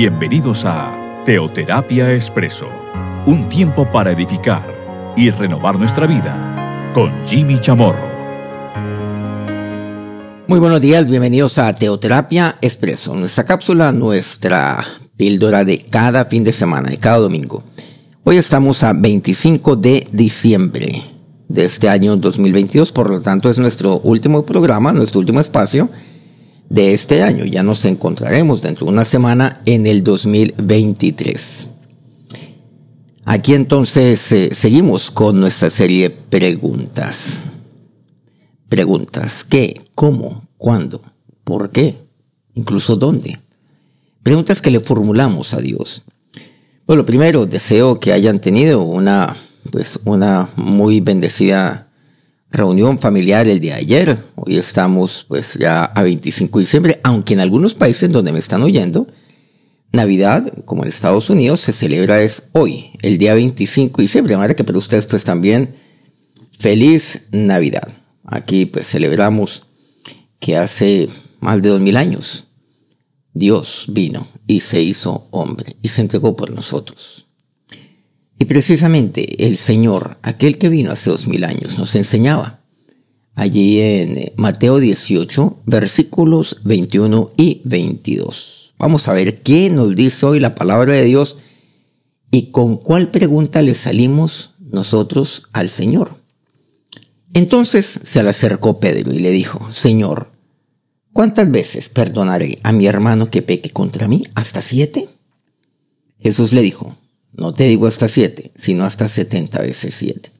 Bienvenidos a Teoterapia Expreso, un tiempo para edificar y renovar nuestra vida con Jimmy Chamorro. Muy buenos días, bienvenidos a Teoterapia Expreso, nuestra cápsula, nuestra píldora de cada fin de semana, de cada domingo. Hoy estamos a 25 de diciembre de este año 2022, por lo tanto es nuestro último programa, nuestro último espacio de este año. Ya nos encontraremos dentro de una semana en el 2023. Aquí entonces eh, seguimos con nuestra serie preguntas. Preguntas. ¿Qué? ¿Cómo? ¿Cuándo? ¿Por qué? Incluso dónde. Preguntas que le formulamos a Dios. Bueno, primero deseo que hayan tenido una, pues, una muy bendecida reunión familiar el de ayer. Hoy estamos pues ya a 25 de diciembre, aunque en algunos países donde me están oyendo, Navidad, como en Estados Unidos, se celebra es hoy, el día 25 de diciembre. Manera que para ustedes pues también feliz Navidad. Aquí pues celebramos que hace más de dos mil años Dios vino y se hizo hombre y se entregó por nosotros. Y precisamente el Señor, aquel que vino hace dos mil años, nos enseñaba allí en eh, Mateo 18, versículos 21 y 22. Vamos a ver qué nos dice hoy la palabra de Dios y con cuál pregunta le salimos nosotros al Señor. Entonces se le acercó Pedro y le dijo, Señor, ¿cuántas veces perdonaré a mi hermano que peque contra mí? ¿Hasta siete? Jesús le dijo, no te digo hasta siete, sino hasta setenta veces siete.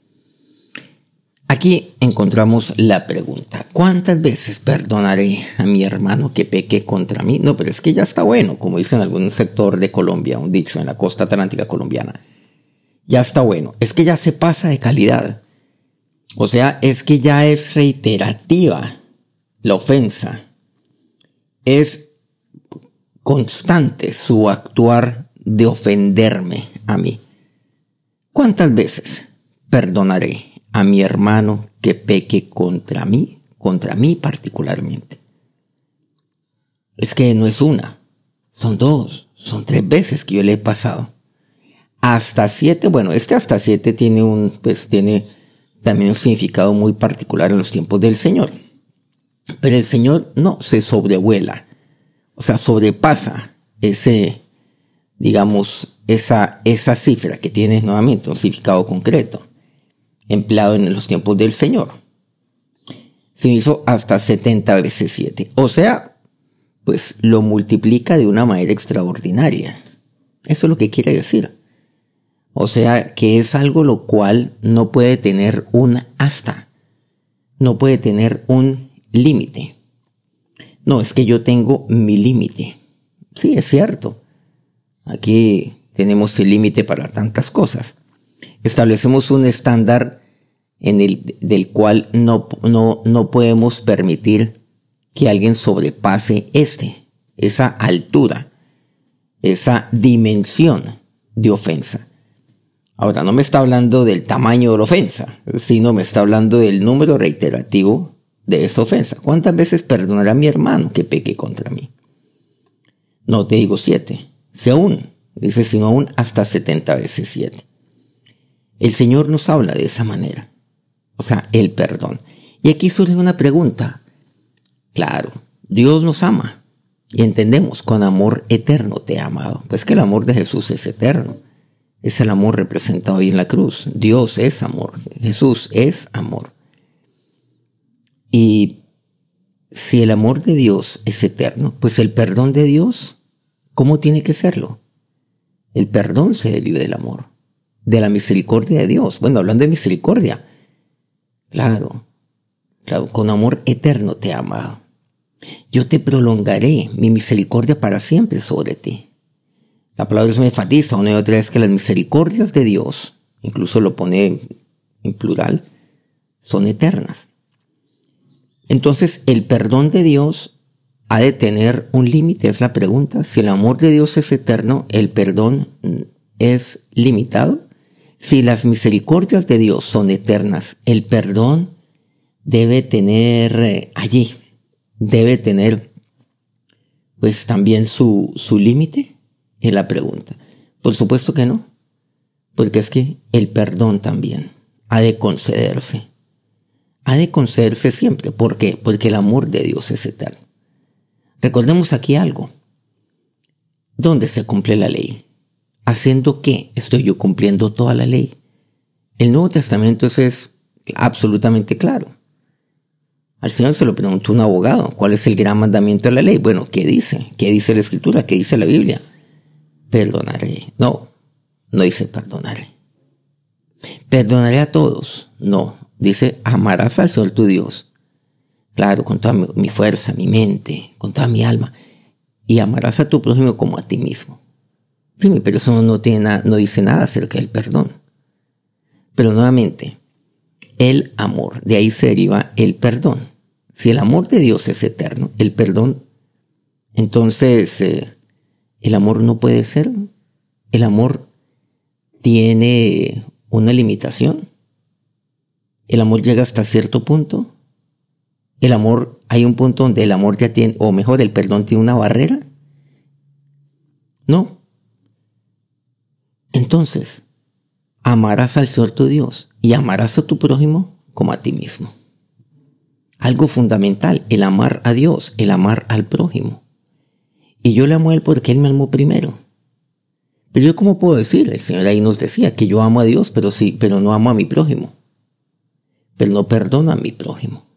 Aquí encontramos la pregunta, ¿cuántas veces perdonaré a mi hermano que peque contra mí? No, pero es que ya está bueno, como dice en algún sector de Colombia, un dicho en la costa atlántica colombiana. Ya está bueno, es que ya se pasa de calidad. O sea, es que ya es reiterativa la ofensa. Es constante su actuar de ofenderme a mí. ¿Cuántas veces perdonaré a mi hermano que peque contra mí, contra mí particularmente? Es que no es una, son dos, son tres veces que yo le he pasado. Hasta siete, bueno, este hasta siete tiene un, pues tiene también un significado muy particular en los tiempos del Señor. Pero el Señor no se sobrevuela, o sea, sobrepasa ese, digamos, esa, esa cifra que tiene nuevamente un significado concreto, empleado en los tiempos del Señor. Se hizo hasta 70 veces 7. O sea, pues lo multiplica de una manera extraordinaria. Eso es lo que quiere decir. O sea, que es algo lo cual no puede tener un hasta. No puede tener un límite. No, es que yo tengo mi límite. Sí, es cierto. Aquí tenemos el límite para tantas cosas. Establecemos un estándar en el, del cual no, no, no podemos permitir que alguien sobrepase este, esa altura, esa dimensión de ofensa. Ahora, no me está hablando del tamaño de la ofensa, sino me está hablando del número reiterativo de esa ofensa. ¿Cuántas veces perdonará mi hermano que peque contra mí? No te digo siete, si aún, dice, sino aún hasta 70 veces 7. El Señor nos habla de esa manera. O sea, el perdón. Y aquí surge una pregunta. Claro, Dios nos ama. Y entendemos, con amor eterno te ha amado. Pues que el amor de Jesús es eterno. Es el amor representado ahí en la cruz. Dios es amor. Jesús es amor. Y si el amor de Dios es eterno, pues el perdón de Dios ¿Cómo tiene que serlo? El perdón se deriva del amor, de la misericordia de Dios. Bueno, hablando de misericordia, claro, con amor eterno te ama. Yo te prolongaré mi misericordia para siempre sobre ti. La palabra se me enfatiza una y otra vez que las misericordias de Dios, incluso lo pone en plural, son eternas. Entonces el perdón de Dios ha de tener un límite, es la pregunta. Si el amor de Dios es eterno, el perdón es limitado. Si las misericordias de Dios son eternas, el perdón debe tener eh, allí, debe tener pues también su, su límite. Es la pregunta. Por supuesto que no. Porque es que el perdón también ha de concederse. Ha de concederse siempre. ¿Por qué? Porque el amor de Dios es eterno. Recordemos aquí algo. ¿Dónde se cumple la ley? ¿Haciendo qué? Estoy yo cumpliendo toda la ley. El Nuevo Testamento es absolutamente claro. Al Señor se lo preguntó un abogado, ¿cuál es el gran mandamiento de la ley? Bueno, ¿qué dice? ¿Qué dice la Escritura? ¿Qué dice la Biblia? Perdonaré. No, no dice perdonaré. Perdonaré a todos. No, dice amarás al Señor tu Dios. Claro, con toda mi fuerza, mi mente, con toda mi alma. Y amarás a tu prójimo como a ti mismo. Sí, pero eso no, tiene no dice nada acerca del perdón. Pero nuevamente, el amor. De ahí se deriva el perdón. Si el amor de Dios es eterno, el perdón, entonces eh, el amor no puede ser. El amor tiene una limitación. El amor llega hasta cierto punto. El amor, hay un punto donde el amor ya tiene, o mejor, el perdón tiene una barrera. No. Entonces, amarás al Señor tu Dios y amarás a tu prójimo como a ti mismo. Algo fundamental, el amar a Dios, el amar al prójimo. Y yo le amo a Él porque Él me amó primero. Pero yo cómo puedo decir, el Señor ahí nos decía que yo amo a Dios, pero sí, pero no amo a mi prójimo. Pero no perdono a mi prójimo.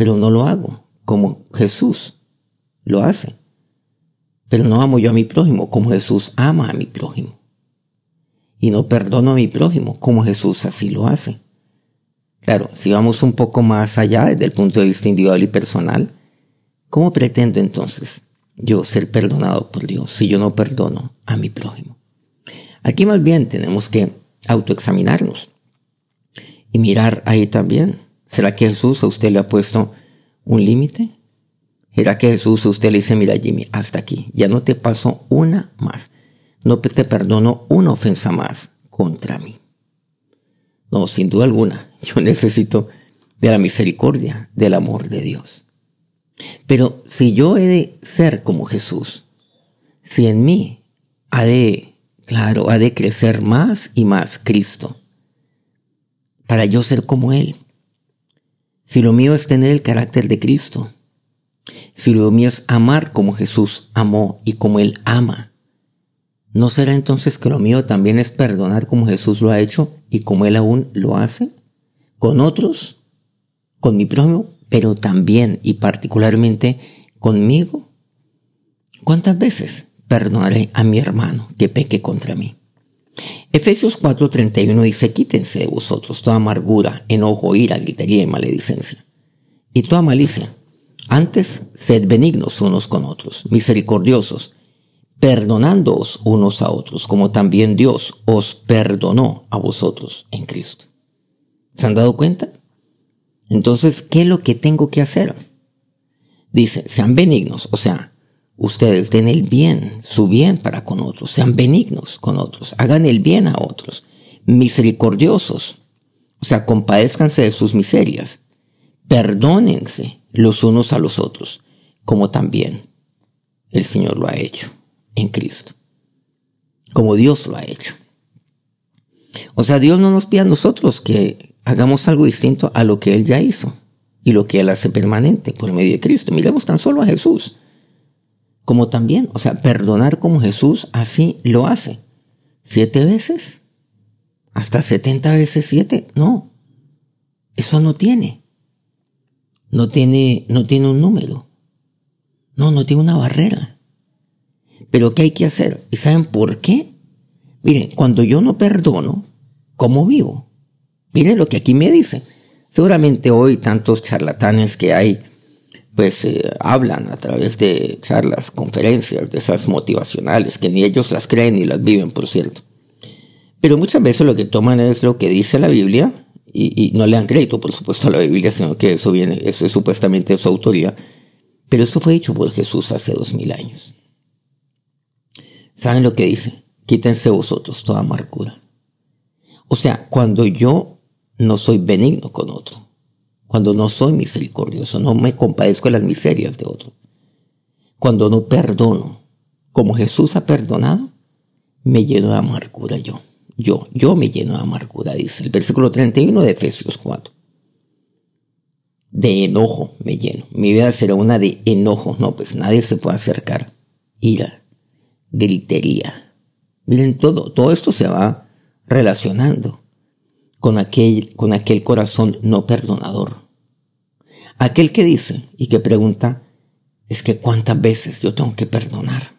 Pero no lo hago como Jesús lo hace. Pero no amo yo a mi prójimo como Jesús ama a mi prójimo y no perdono a mi prójimo, como Jesús así lo hace. Claro, si vamos un poco más allá desde el punto de vista individual y personal, ¿cómo pretendo entonces yo ser perdonado por Dios si yo no perdono a mi prójimo? Aquí más bien tenemos que autoexaminarnos y mirar ahí también. ¿Será que Jesús a usted le ha puesto un límite? ¿Será que Jesús a usted le dice, mira Jimmy, hasta aquí, ya no te paso una más? no te perdono una ofensa más contra mí. No, sin duda alguna, yo necesito de la misericordia, del amor de Dios. Pero si yo he de ser como Jesús, si en mí ha de, claro, ha de crecer más y más Cristo, para yo ser como Él, si lo mío es tener el carácter de Cristo, si lo mío es amar como Jesús amó y como Él ama, ¿No será entonces que lo mío también es perdonar como Jesús lo ha hecho y como Él aún lo hace? Con otros, con mi prójimo, pero también y particularmente conmigo. ¿Cuántas veces perdonaré a mi hermano que peque contra mí? Efesios 4:31 dice, quítense de vosotros toda amargura, enojo, ira, gritería y maledicencia, y toda malicia. Antes, sed benignos unos con otros, misericordiosos, perdonándoos unos a otros, como también Dios os perdonó a vosotros en Cristo. ¿Se han dado cuenta? Entonces, ¿qué es lo que tengo que hacer? Dice, sean benignos, o sea, ustedes den el bien, su bien para con otros, sean benignos con otros, hagan el bien a otros, misericordiosos, o sea, compadezcanse de sus miserias, perdónense los unos a los otros, como también el Señor lo ha hecho en Cristo, como Dios lo ha hecho. O sea, Dios no nos pide a nosotros que hagamos algo distinto a lo que Él ya hizo y lo que Él hace permanente por medio de Cristo. Miremos tan solo a Jesús, como también, o sea, perdonar como Jesús así lo hace. ¿Siete veces? ¿Hasta setenta veces siete? No, eso no tiene. No tiene, no tiene un número. No, no tiene una barrera. Pero ¿qué hay que hacer? ¿Y saben por qué? Miren, cuando yo no perdono, ¿cómo vivo? Miren lo que aquí me dice. Seguramente hoy tantos charlatanes que hay, pues eh, hablan a través de charlas, conferencias, de esas motivacionales, que ni ellos las creen ni las viven, por cierto. Pero muchas veces lo que toman es lo que dice la Biblia, y, no le dan crédito, por supuesto, a la Biblia, sino que eso viene, eso es supuestamente su autoría. Pero eso fue dicho por Jesús hace dos mil años. ¿Saben lo que dice? Quítense vosotros toda amargura. O sea, cuando yo no soy benigno con otro, cuando no soy misericordioso, no me compadezco de las miserias de otro, cuando no perdono, como Jesús ha perdonado, me lleno de amargura yo. Yo, yo me lleno de amargura, dice el versículo 31 de Efesios 4. De enojo me lleno. Mi vida será una de enojo. No, pues nadie se puede acercar. Ira, gritería. Miren, todo, todo esto se va relacionando con aquel, con aquel corazón no perdonador. Aquel que dice y que pregunta, es que cuántas veces yo tengo que perdonar.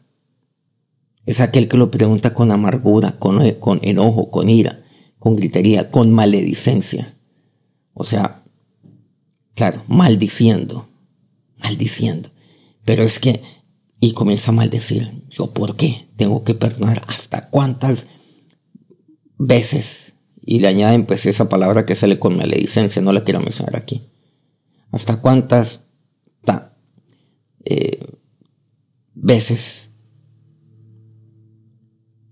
Es aquel que lo pregunta con amargura, con, con enojo, con ira, con gritería, con maledicencia. O sea, claro, maldiciendo, maldiciendo. Pero es que, y comienza a maldecir, yo por qué tengo que perdonar hasta cuántas veces. Y le añaden pues esa palabra que sale con maledicencia, no la quiero mencionar aquí. Hasta cuántas eh, veces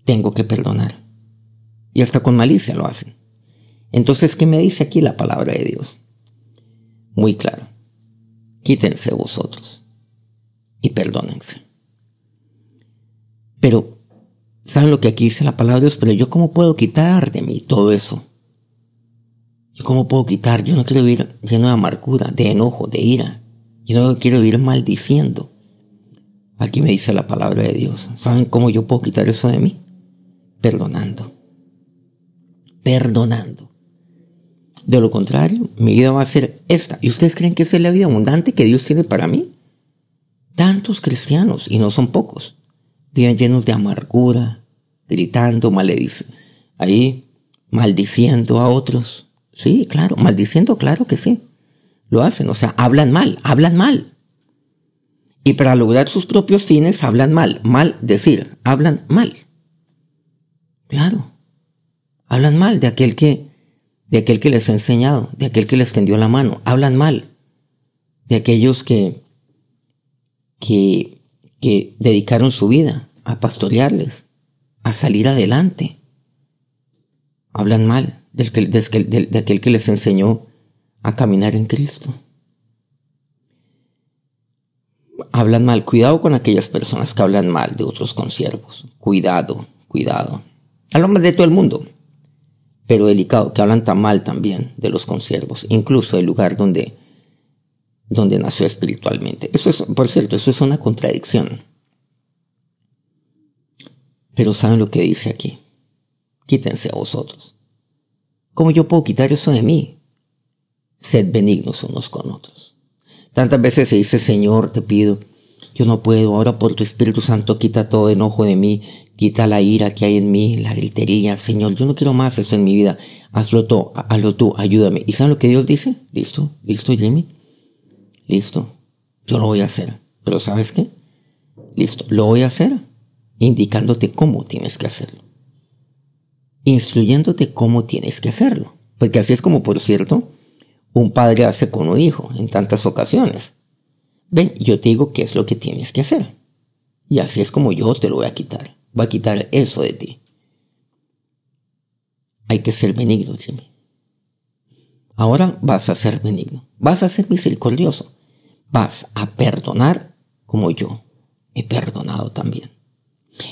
tengo que perdonar. Y hasta con malicia lo hacen. Entonces, ¿qué me dice aquí la palabra de Dios? Muy claro. Quítense vosotros y perdónense. Pero, ¿saben lo que aquí dice la palabra de Dios? Pero yo cómo puedo quitar de mí todo eso? ¿Yo cómo puedo quitar? Yo no quiero vivir lleno de amargura, de enojo, de ira. Yo no quiero vivir maldiciendo. Aquí me dice la palabra de Dios. ¿Saben cómo yo puedo quitar eso de mí? perdonando. Perdonando. De lo contrario, mi vida va a ser esta. ¿Y ustedes creen que esa es la vida abundante que Dios tiene para mí? Tantos cristianos, y no son pocos, viven llenos de amargura, gritando, ahí maldiciendo a otros. Sí, claro, maldiciendo, claro que sí. Lo hacen, o sea, hablan mal, hablan mal. Y para lograr sus propios fines hablan mal, mal decir, hablan mal. Claro. Hablan mal de aquel que de aquel que les ha enseñado, de aquel que les tendió la mano. Hablan mal de aquellos que que, que dedicaron su vida a pastorearles, a salir adelante. Hablan mal del que, de, aquel que les enseñó a caminar en Cristo. Hablan mal. Cuidado con aquellas personas que hablan mal de otros consiervos. Cuidado, cuidado al hombre de todo el mundo, pero delicado, que hablan tan mal también de los consiervos, incluso el lugar donde, donde nació espiritualmente. Eso es, por cierto, eso es una contradicción. Pero ¿saben lo que dice aquí? Quítense a vosotros. ¿Cómo yo puedo quitar eso de mí? Sed benignos unos con otros. Tantas veces se dice, Señor, te pido, yo no puedo, ahora por tu Espíritu Santo quita todo enojo de mí, Quita la ira que hay en mí, la gritería. Señor, yo no quiero más eso en mi vida. Hazlo tú, hazlo tú, ayúdame. ¿Y sabes lo que Dios dice? Listo, listo, Jimmy. Listo. Yo lo voy a hacer. Pero ¿sabes qué? Listo, lo voy a hacer indicándote cómo tienes que hacerlo. Instruyéndote cómo tienes que hacerlo. Porque así es como, por cierto, un padre hace con un hijo en tantas ocasiones. Ven, yo te digo qué es lo que tienes que hacer. Y así es como yo te lo voy a quitar va a quitar eso de ti. Hay que ser benigno, Jimmy. Ahora vas a ser benigno, vas a ser misericordioso, vas a perdonar como yo he perdonado también.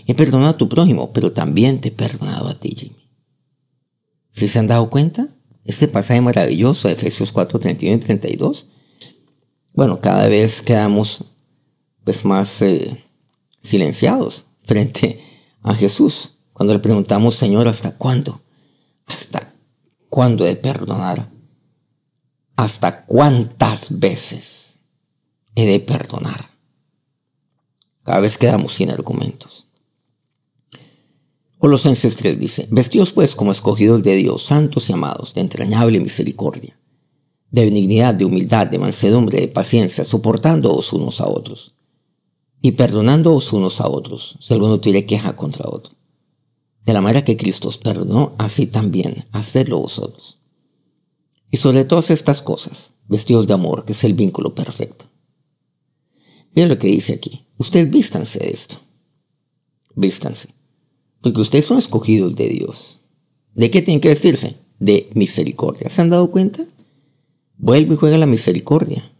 He perdonado a tu prójimo, pero también te he perdonado a ti, Jimmy. ¿Si se han dado cuenta? Este pasaje maravilloso de Efesios 4, 31 y 32. Bueno, cada vez quedamos pues más eh, silenciados frente a Jesús cuando le preguntamos, Señor, ¿hasta cuándo? ¿Hasta cuándo he de perdonar? ¿Hasta cuántas veces he de perdonar? Cada vez quedamos sin argumentos. Colosenses 3 dice, Vestidos pues como escogidos de Dios, santos y amados, de entrañable misericordia, de benignidad, de humildad, de mansedumbre, de paciencia, soportándoos unos a otros y perdonándoos unos a otros, si alguno tuviera queja contra otro. De la manera que Cristo os perdonó, así también, hacedlo vosotros. Y sobre todas estas cosas, vestidos de amor, que es el vínculo perfecto. Miren lo que dice aquí. Ustedes vístanse de esto. Vístanse. Porque ustedes son escogidos de Dios. ¿De qué tienen que vestirse? De misericordia. ¿Se han dado cuenta? Vuelve y juega la misericordia.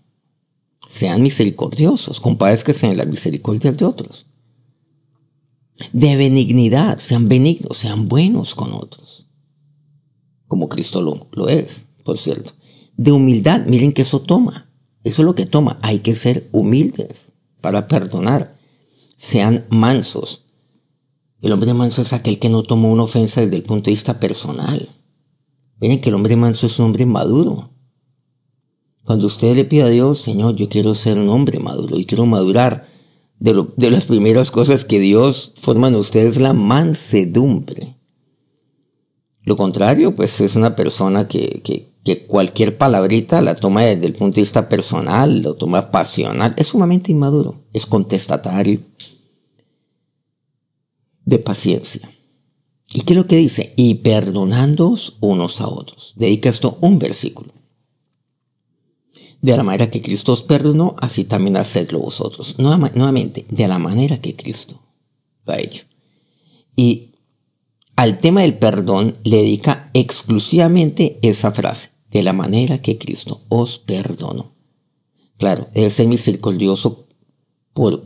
Sean misericordiosos, compadezcanse en las misericordias de otros. De benignidad, sean benignos, sean buenos con otros. Como Cristo lo, lo es, por cierto. De humildad, miren que eso toma. Eso es lo que toma. Hay que ser humildes para perdonar. Sean mansos. El hombre manso es aquel que no toma una ofensa desde el punto de vista personal. Miren que el hombre manso es un hombre maduro. Cuando usted le pide a Dios, Señor, yo quiero ser un hombre maduro y quiero madurar, de, de las primeras cosas que Dios forma en usted es la mansedumbre. Lo contrario, pues es una persona que, que, que, cualquier palabrita la toma desde el punto de vista personal, lo toma pasional, es sumamente inmaduro, es contestatario, de paciencia. ¿Y qué es lo que dice? Y perdonándoos unos a otros. Dedica esto un versículo. De la manera que Cristo os perdonó, así también hacedlo vosotros. Nuevamente, de la manera que Cristo lo ha hecho. Y al tema del perdón le dedica exclusivamente esa frase, de la manera que Cristo os perdonó. Claro, debe ser misericordioso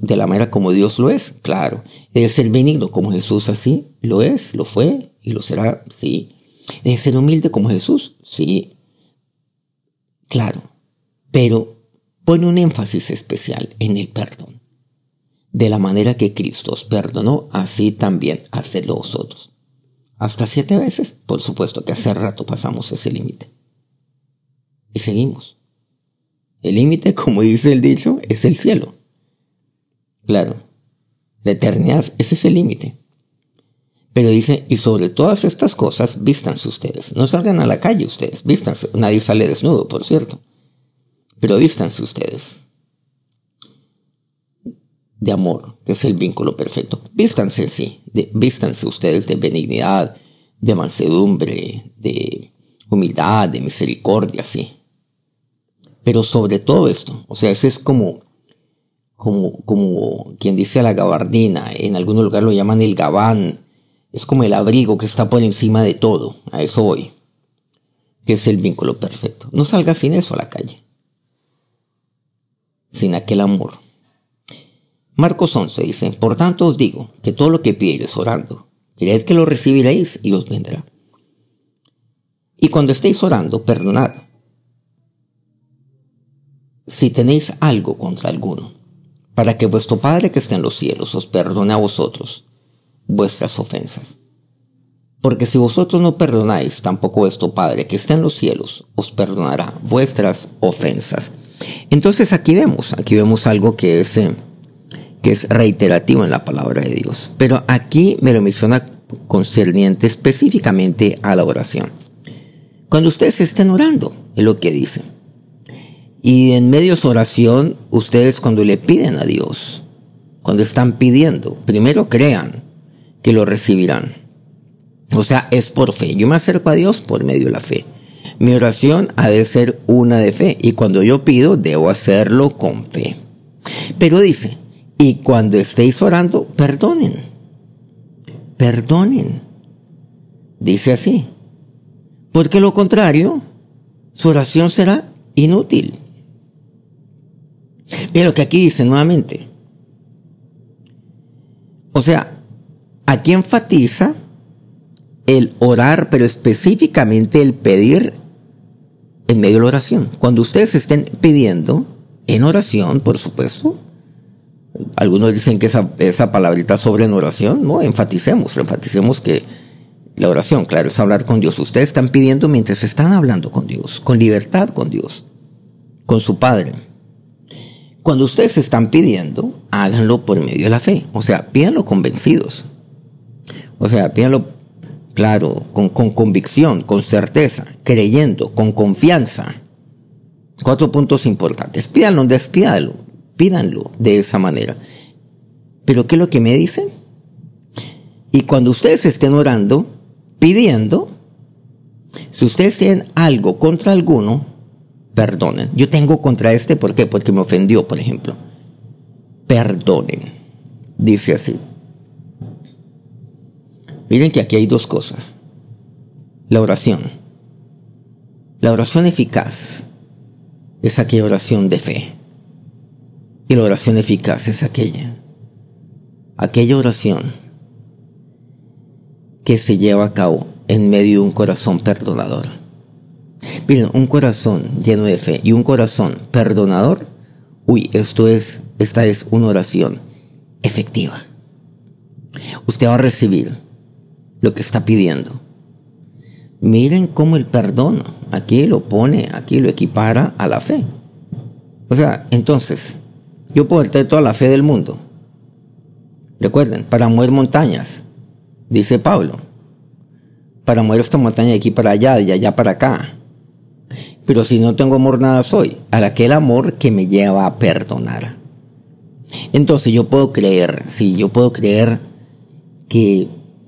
de la manera como Dios lo es, claro. Debe ser benigno como Jesús así lo es, lo fue y lo será, sí. Debe ser humilde como Jesús, sí. Claro. Pero pone un énfasis especial en el perdón. De la manera que Cristo os perdonó, así también hacedlo vosotros. Hasta siete veces, por supuesto que hace rato pasamos ese límite. Y seguimos. El límite, como dice el dicho, es el cielo. Claro, la eternidad, ese es el límite. Pero dice, y sobre todas estas cosas, vístanse ustedes. No salgan a la calle ustedes, vístanse. Nadie sale desnudo, por cierto. Pero vístanse ustedes. De amor, que es el vínculo perfecto. Vístanse, sí. De, vístanse ustedes de benignidad, de mansedumbre, de humildad, de misericordia, sí. Pero sobre todo esto, o sea, ese es como como, como quien dice a la gabardina, en algún lugar lo llaman el gabán, es como el abrigo que está por encima de todo, a eso voy, que es el vínculo perfecto. No salga sin eso a la calle, sin aquel amor. Marcos 11 dice, por tanto os digo que todo lo que pidiereis orando, creed que lo recibiréis y os vendrá. Y cuando estéis orando, perdonad. Si tenéis algo contra alguno, para que vuestro Padre que está en los cielos os perdone a vosotros vuestras ofensas. Porque si vosotros no perdonáis, tampoco vuestro Padre que está en los cielos os perdonará vuestras ofensas. Entonces aquí vemos, aquí vemos algo que es, eh, que es reiterativo en la palabra de Dios. Pero aquí me lo menciona concerniente específicamente a la oración. Cuando ustedes estén orando, es lo que dice. Y en medio de su oración, ustedes cuando le piden a Dios, cuando están pidiendo, primero crean que lo recibirán. O sea, es por fe. Yo me acerco a Dios por medio de la fe. Mi oración ha de ser una de fe y cuando yo pido debo hacerlo con fe. Pero dice, y cuando estéis orando, perdonen. Perdonen. Dice así. Porque lo contrario, su oración será inútil. Mira lo que aquí dice nuevamente. O sea, aquí enfatiza el orar, pero específicamente el pedir en medio de la oración. Cuando ustedes estén pidiendo en oración, por supuesto, algunos dicen que esa, esa palabrita sobre en oración, no, enfaticemos, enfaticemos que la oración, claro, es hablar con Dios. Ustedes están pidiendo mientras están hablando con Dios, con libertad con Dios, con su Padre. Cuando ustedes están pidiendo, háganlo por medio de la fe. O sea, pídanlo convencidos. O sea, pídanlo, claro, con, convicción, con certeza, creyendo, con confianza. Cuatro puntos importantes. Pídanlo, despídalo. Pídanlo de esa manera. Pero ¿qué es lo que me dicen? Y cuando ustedes estén orando, pidiendo, si ustedes tienen algo contra alguno, perdonen. Yo tengo contra este, ¿por qué? Porque me ofendió, por ejemplo. Perdonen. Dice así. Miren que aquí hay dos cosas. La oración. La oración eficaz es aquella oración de fe. Y la oración eficaz es aquella. Aquella oración que se lleva a cabo en medio de un corazón perdonador. Miren, un corazón lleno de fe y un corazón perdonador, uy, esto es, esta es una oración efectiva. Usted va a recibir lo que está pidiendo. Miren cómo el perdón aquí lo pone, aquí lo equipara a la fe. O sea, entonces, yo puedo tener toda la fe del mundo. Recuerden, para mover montañas, dice Pablo. Para mover esta montaña de aquí para allá, de allá para acá. Pero si no tengo amor, nada soy. Al aquel amor que me lleva a perdonar. Entonces yo puedo creer, sí, yo puedo creer que,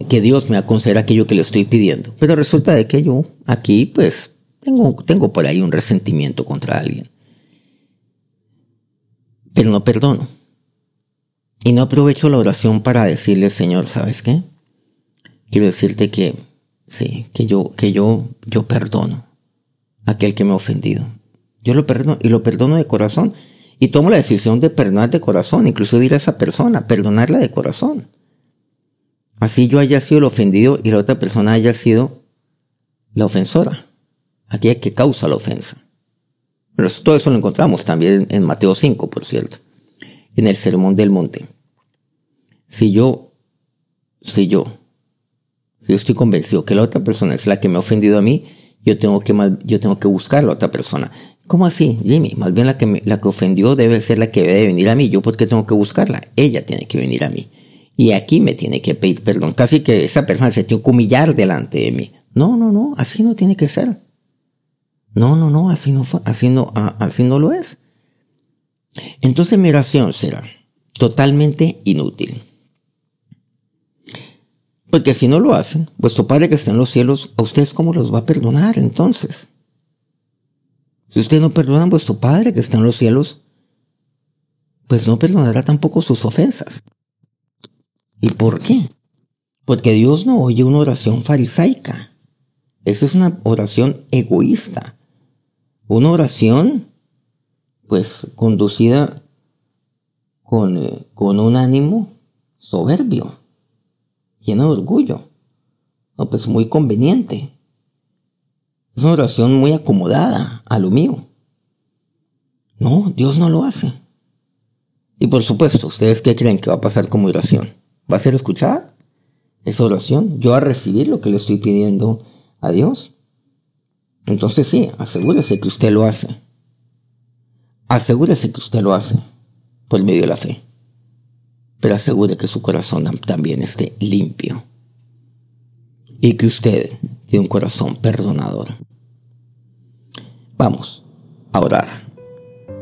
que Dios me va a conceder aquello que le estoy pidiendo. Pero resulta de que yo aquí pues tengo, tengo por ahí un resentimiento contra alguien. Pero no perdono. Y no aprovecho la oración para decirle, Señor, ¿sabes qué? Quiero decirte que sí, que yo, que yo, yo perdono a aquel que me ha ofendido. Yo lo perdono y lo perdono de corazón. Y tomo la decisión de perdonar de corazón, incluso ir a esa persona, perdonarla de corazón. Así yo haya sido el ofendido y la otra persona haya sido la ofensora, aquella que causa la ofensa. Pero todo eso lo encontramos también en Mateo 5, por cierto, en el Sermón del Monte. Si yo, si yo, si yo estoy convencido que la otra persona es la que me ha ofendido a mí, yo tengo que, yo tengo que buscar a la otra persona. ¿Cómo así, Jimmy? Más bien la que, la que ofendió debe ser la que debe venir a mí. ¿Yo por qué tengo que buscarla? Ella tiene que venir a mí. Y aquí me tiene que pedir perdón. Casi que esa persona se tiene que humillar delante de mí. No, no, no, así no tiene que ser. No, no, no, así no, así no, así no lo es. Entonces mi oración será totalmente inútil. Porque si no lo hacen, vuestro Padre que está en los cielos, ¿a ustedes cómo los va a perdonar entonces? Si ustedes no perdonan a vuestro Padre que está en los cielos, pues no perdonará tampoco sus ofensas. ¿Y por qué? Porque Dios no oye una oración farisaica. Esa es una oración egoísta. Una oración, pues, conducida con, eh, con un ánimo soberbio, lleno de orgullo. No, pues muy conveniente. Es una oración muy acomodada a lo mío. No, Dios no lo hace. Y por supuesto, ¿ustedes qué creen que va a pasar como oración? ¿Va a ser escuchada esa oración? ¿Yo a recibir lo que le estoy pidiendo a Dios? Entonces sí, asegúrese que usted lo hace. Asegúrese que usted lo hace por medio de la fe. Pero asegure que su corazón también esté limpio. Y que usted tiene un corazón perdonador. Vamos a orar.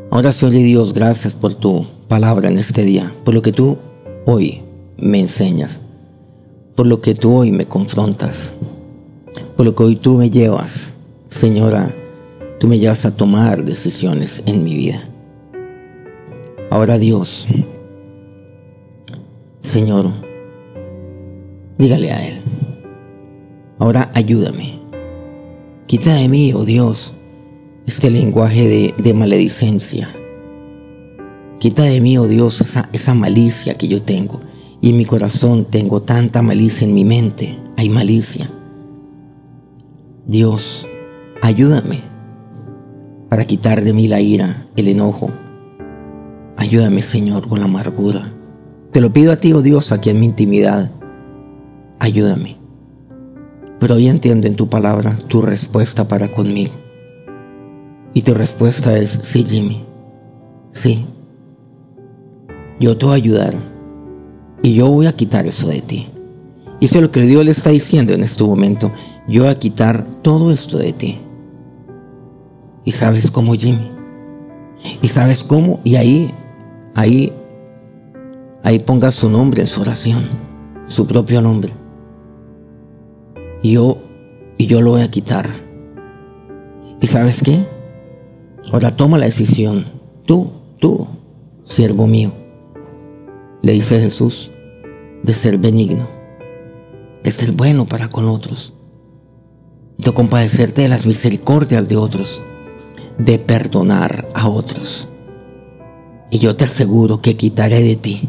Ahora, Señor y Dios, gracias por tu palabra en este día, por lo que tú hoy me enseñas, por lo que tú hoy me confrontas, por lo que hoy tú me llevas Señora, tú me llevas a tomar decisiones en mi vida. Ahora Dios, Señor, dígale a Él, ahora ayúdame. Quita de mí, oh Dios, este lenguaje de, maledicencia. Quita de mí, oh Dios, esa, esa malicia que yo tengo. Y en mi corazón tengo tanta malicia en mi mente. Hay malicia. Dios, Ayúdame para quitar de mí la ira, el enojo. Ayúdame, Señor, con la amargura. Te lo pido a ti, oh Dios, aquí en mi intimidad. Ayúdame. Pero hoy entiendo en tu palabra tu respuesta para conmigo. Y tu respuesta es, sí, Jimmy. Sí. Yo te voy a ayudar. Y yo voy a quitar eso de ti. Y eso es lo que Dios le está diciendo en este momento. Yo voy a quitar todo esto de ti. ¿Y sabes cómo, Jimmy? ¿Y sabes cómo? Y ahí, ahí, ahí ponga su nombre en su oración, su propio nombre. Y yo, y yo lo voy a quitar. ¿Y sabes qué? Ahora toma la decisión. Tú, tú, siervo mío, le dice Jesús, de ser benigno, de ser bueno para con otros, de compadecerte de las misericordias de otros de perdonar a otros. Y yo te aseguro que quitaré de ti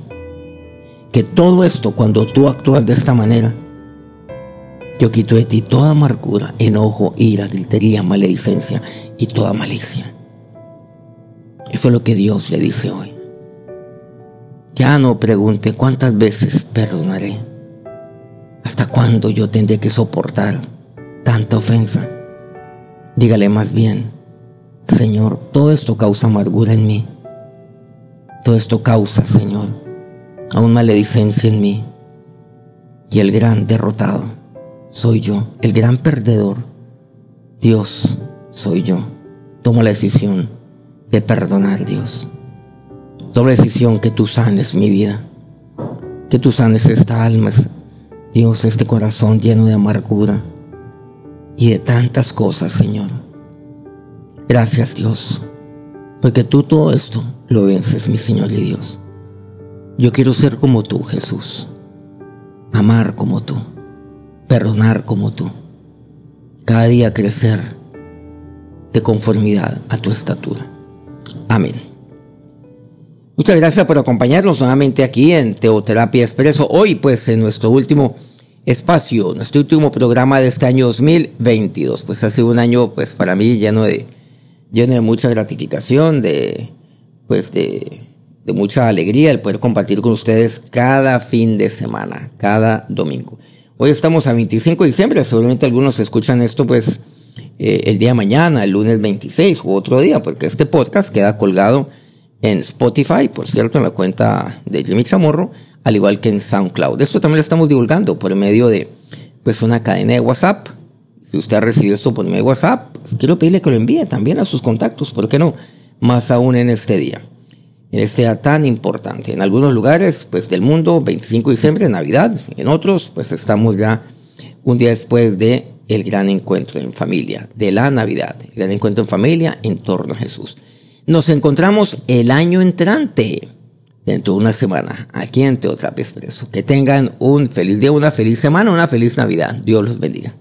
que todo esto, cuando tú actúas de esta manera, Yo quito de ti toda amargura, enojo, ira, gritería, maledicencia y toda malicia. Eso es lo que Dios le dice hoy. Ya no pregunte cuántas veces perdonaré. ¿Hasta cuándo yo tendré que soportar tanta ofensa? Dígale más bien, Señor, todo esto causa amargura en mí. Todo esto causa, Señor, aún maledicencia en mí. Y el gran derrotado soy yo, el gran perdedor. Dios, soy yo. Tomo la decisión de perdonar, Dios. Tomo la decisión que tú sanes mi vida. Que tú sanes esta alma, Dios, este corazón lleno de amargura y de tantas cosas, Señor. Gracias, Dios, porque tú todo esto lo vences, mi Señor y Dios. Yo quiero ser como tú, Jesús. Amar como tú. Perdonar como tú. Cada día crecer de conformidad a tu estatura. Amén. Muchas gracias por acompañarnos nuevamente aquí en Teoterapia Expreso. Hoy, pues, en nuestro último espacio, nuestro último programa de este año 2022. Pues ha sido un año, pues, para mí lleno de, lleno de mucha gratificación, de, pues, de, de mucha alegría el poder compartir con ustedes cada fin de semana, cada domingo. Hoy estamos a 25 de diciembre, seguramente algunos escuchan esto pues eh, el día de mañana, el lunes 26 u otro día, porque este podcast queda colgado en Spotify, por cierto, en la cuenta de Jimmy Chamorro, al igual que en SoundCloud. Esto también lo estamos divulgando por medio de pues una cadena de WhatsApp. Si usted ha recibido esto por medio de WhatsApp, pues, quiero pedirle que lo envíe también a sus contactos, ¿por qué no? Más aún en este día sea tan importante. En algunos lugares pues, del mundo, 25 de diciembre, Navidad. En otros, pues estamos ya un día después de gran encuentro en familia, de la Navidad, el gran encuentro en familia en torno a Jesús. Nos encontramos el año entrante, dentro de una semana, aquí en Teotrapia Expreso. Que tengan un feliz día, una feliz semana, una feliz Navidad. Dios los bendiga.